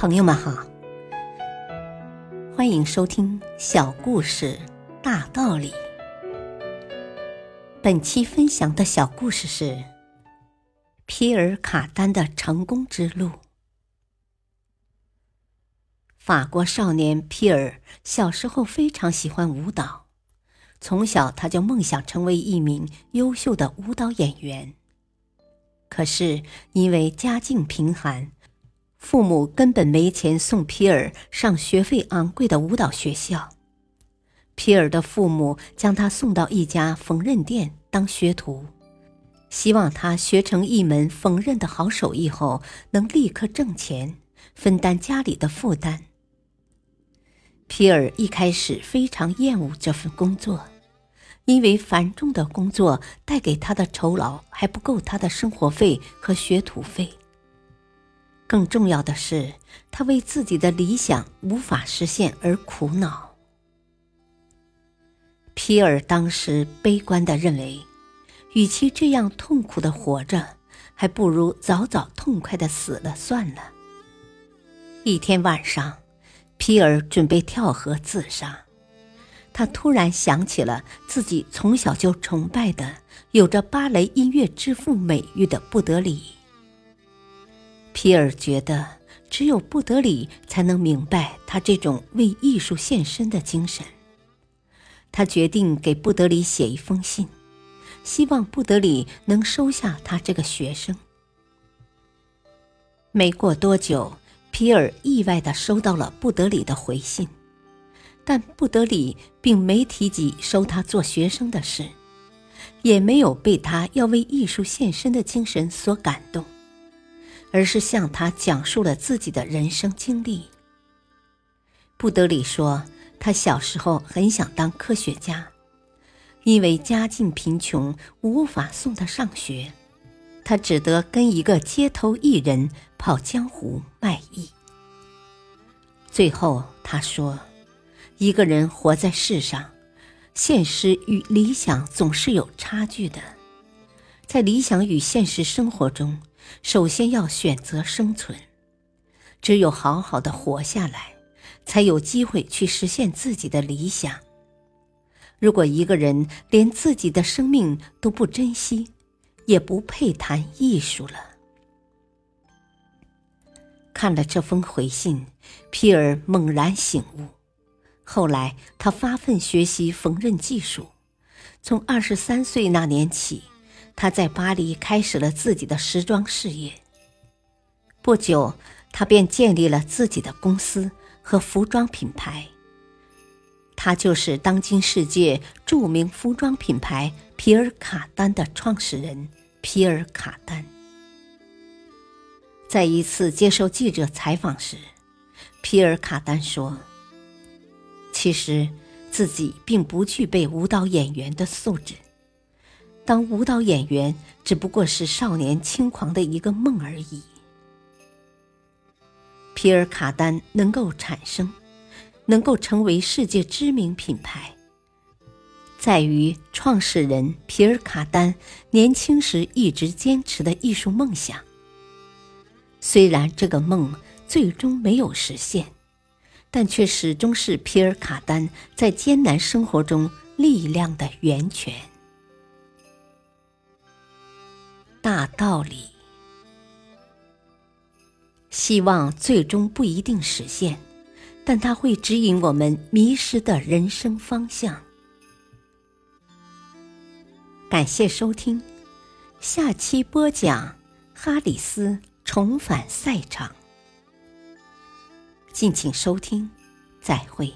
朋友们好，欢迎收听小故事大道理。本期分享的小故事是皮尔卡丹的成功之路。法国少年皮尔小时候非常喜欢舞蹈，从小他就梦想成为一名优秀的舞蹈演员。可是因为家境贫寒。父母根本没钱送皮尔上学费昂贵的舞蹈学校，皮尔的父母将他送到一家缝纫店当学徒，希望他学成一门缝纫的好手艺后能立刻挣钱，分担家里的负担。皮尔一开始非常厌恶这份工作，因为繁重的工作带给他的酬劳还不够他的生活费和学徒费。更重要的是，他为自己的理想无法实现而苦恼。皮尔当时悲观的认为，与其这样痛苦的活着，还不如早早痛快的死了算了。一天晚上，皮尔准备跳河自杀，他突然想起了自己从小就崇拜的、有着芭蕾音乐之父美誉的布德里。皮尔觉得，只有布德里才能明白他这种为艺术献身的精神。他决定给布德里写一封信，希望布德里能收下他这个学生。没过多久，皮尔意外地收到了布德里的回信，但布德里并没提及收他做学生的事，也没有被他要为艺术献身的精神所感动。而是向他讲述了自己的人生经历。布德里说，他小时候很想当科学家，因为家境贫穷，无法送他上学，他只得跟一个街头艺人跑江湖卖艺。最后，他说：“一个人活在世上，现实与理想总是有差距的，在理想与现实生活中。”首先要选择生存，只有好好的活下来，才有机会去实现自己的理想。如果一个人连自己的生命都不珍惜，也不配谈艺术了。看了这封回信，皮尔猛然醒悟。后来，他发奋学习缝纫技术，从二十三岁那年起。他在巴黎开始了自己的时装事业。不久，他便建立了自己的公司和服装品牌。他就是当今世界著名服装品牌皮尔卡丹的创始人皮尔卡丹。在一次接受记者采访时，皮尔卡丹说：“其实自己并不具备舞蹈演员的素质。”当舞蹈演员只不过是少年轻狂的一个梦而已。皮尔卡丹能够产生，能够成为世界知名品牌，在于创始人皮尔卡丹年轻时一直坚持的艺术梦想。虽然这个梦最终没有实现，但却始终是皮尔卡丹在艰难生活中力量的源泉。大道理，希望最终不一定实现，但它会指引我们迷失的人生方向。感谢收听，下期播讲哈里斯重返赛场。敬请收听，再会。